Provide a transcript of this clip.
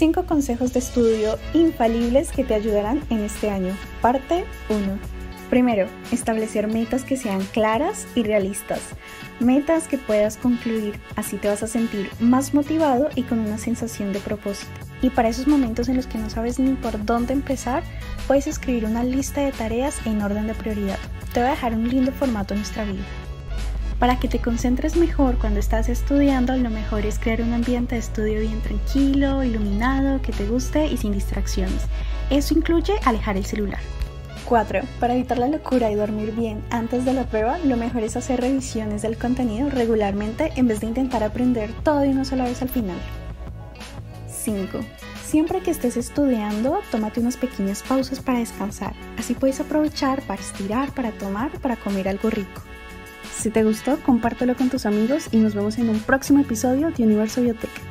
5 consejos de estudio infalibles que te ayudarán en este año. Parte 1. Primero, establecer metas que sean claras y realistas. Metas que puedas concluir, así te vas a sentir más motivado y con una sensación de propósito. Y para esos momentos en los que no sabes ni por dónde empezar, puedes escribir una lista de tareas en orden de prioridad. Te voy a dejar un lindo formato en nuestra vida. Para que te concentres mejor cuando estás estudiando, lo mejor es crear un ambiente de estudio bien tranquilo, iluminado, que te guste y sin distracciones. Eso incluye alejar el celular. 4. Para evitar la locura y dormir bien antes de la prueba, lo mejor es hacer revisiones del contenido regularmente en vez de intentar aprender todo de una sola vez al final. 5. Siempre que estés estudiando, tómate unas pequeñas pausas para descansar. Así puedes aprovechar para estirar, para tomar, para comer algo rico. Si te gustó, compártelo con tus amigos y nos vemos en un próximo episodio de Universo Biotech.